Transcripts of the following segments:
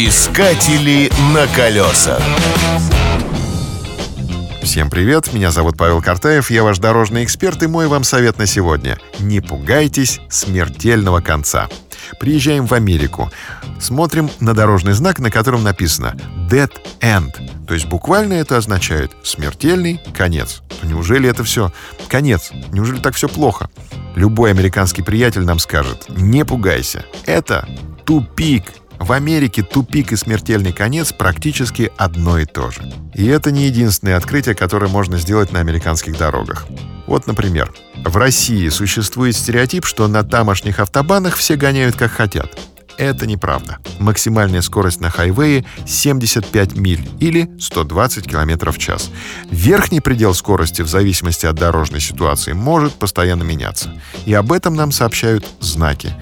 Искатели на колесах. Всем привет, меня зовут Павел Картаев, я ваш дорожный эксперт и мой вам совет на сегодня. Не пугайтесь смертельного конца. Приезжаем в Америку, смотрим на дорожный знак, на котором написано «Dead End», то есть буквально это означает «смертельный конец». Неужели это все конец? Неужели так все плохо? Любой американский приятель нам скажет «Не пугайся, это тупик, в Америке тупик и смертельный конец практически одно и то же. И это не единственное открытие, которое можно сделать на американских дорогах. Вот, например, в России существует стереотип, что на тамошних автобанах все гоняют как хотят. Это неправда. Максимальная скорость на хайвее 75 миль или 120 км в час. Верхний предел скорости в зависимости от дорожной ситуации может постоянно меняться. И об этом нам сообщают знаки.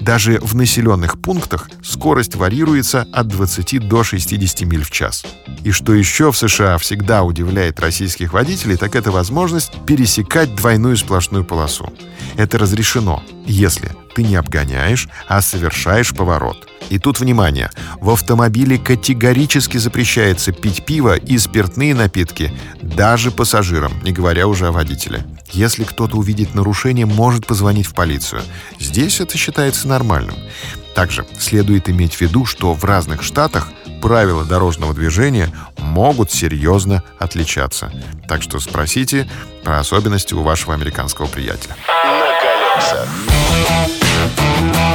Даже в населенных пунктах скорость варьируется от 20 до 60 миль в час. И что еще в США всегда удивляет российских водителей, так это возможность пересекать двойную сплошную полосу. Это разрешено, если ты не обгоняешь, а совершаешь поворот. И тут внимание, в автомобиле категорически запрещается пить пиво и спиртные напитки даже пассажирам, не говоря уже о водителе. Если кто-то увидит нарушение, может позвонить в полицию. Здесь это считается нормальным. Также следует иметь в виду, что в разных штатах правила дорожного движения могут серьезно отличаться. Так что спросите про особенности у вашего американского приятеля. На колесах.